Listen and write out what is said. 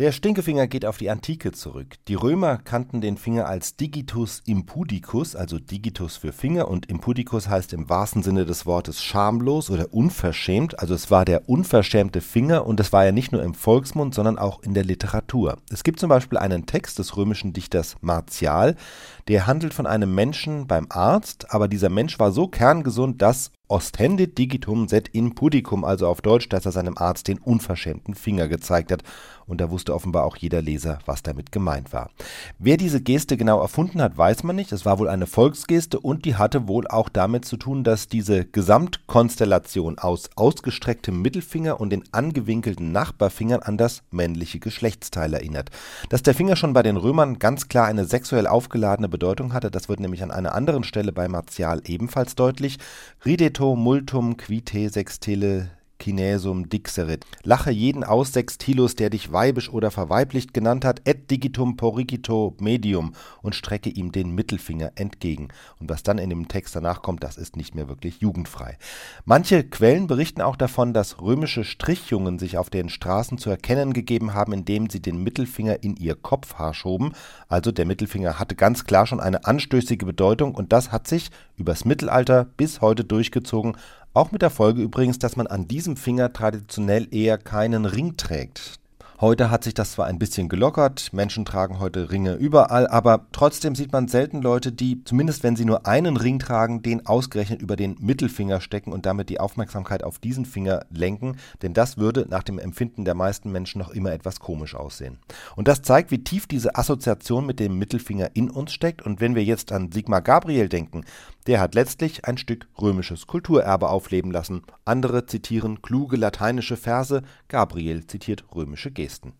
Der Stinkefinger geht auf die Antike zurück. Die Römer kannten den Finger als Digitus impudicus, also Digitus für Finger und impudicus heißt im wahrsten Sinne des Wortes schamlos oder unverschämt. Also es war der unverschämte Finger und es war ja nicht nur im Volksmund, sondern auch in der Literatur. Es gibt zum Beispiel einen Text des römischen Dichters Martial, der handelt von einem Menschen beim Arzt, aber dieser Mensch war so kerngesund, dass ostendit digitum sed impudicum, also auf Deutsch, dass er seinem Arzt den unverschämten Finger gezeigt hat. Und da wusste offenbar auch jeder Leser, was damit gemeint war. Wer diese Geste genau erfunden hat, weiß man nicht. Es war wohl eine Volksgeste und die hatte wohl auch damit zu tun, dass diese Gesamtkonstellation aus ausgestrecktem Mittelfinger und den angewinkelten Nachbarfingern an das männliche Geschlechtsteil erinnert. Dass der Finger schon bei den Römern ganz klar eine sexuell aufgeladene Bedeutung hatte, das wird nämlich an einer anderen Stelle bei Martial ebenfalls deutlich. Rideto multum quite sextile Kinesum dixerit. Lache jeden aus, Sextilus, der dich weibisch oder verweiblicht genannt hat, et digitum poricito medium und strecke ihm den Mittelfinger entgegen. Und was dann in dem Text danach kommt, das ist nicht mehr wirklich jugendfrei. Manche Quellen berichten auch davon, dass römische Strichjungen sich auf den Straßen zu erkennen gegeben haben, indem sie den Mittelfinger in ihr Kopfhaar schoben. Also der Mittelfinger hatte ganz klar schon eine anstößige Bedeutung und das hat sich übers Mittelalter bis heute durchgezogen auch mit der Folge übrigens, dass man an diesem Finger traditionell eher keinen Ring trägt. Heute hat sich das zwar ein bisschen gelockert, Menschen tragen heute Ringe überall, aber trotzdem sieht man selten Leute, die, zumindest wenn sie nur einen Ring tragen, den ausgerechnet über den Mittelfinger stecken und damit die Aufmerksamkeit auf diesen Finger lenken, denn das würde nach dem Empfinden der meisten Menschen noch immer etwas komisch aussehen. Und das zeigt, wie tief diese Assoziation mit dem Mittelfinger in uns steckt und wenn wir jetzt an Sigmar Gabriel denken, der hat letztlich ein Stück römisches Kulturerbe aufleben lassen. Andere zitieren kluge lateinische Verse, Gabriel zitiert römische Gesten. Dresden.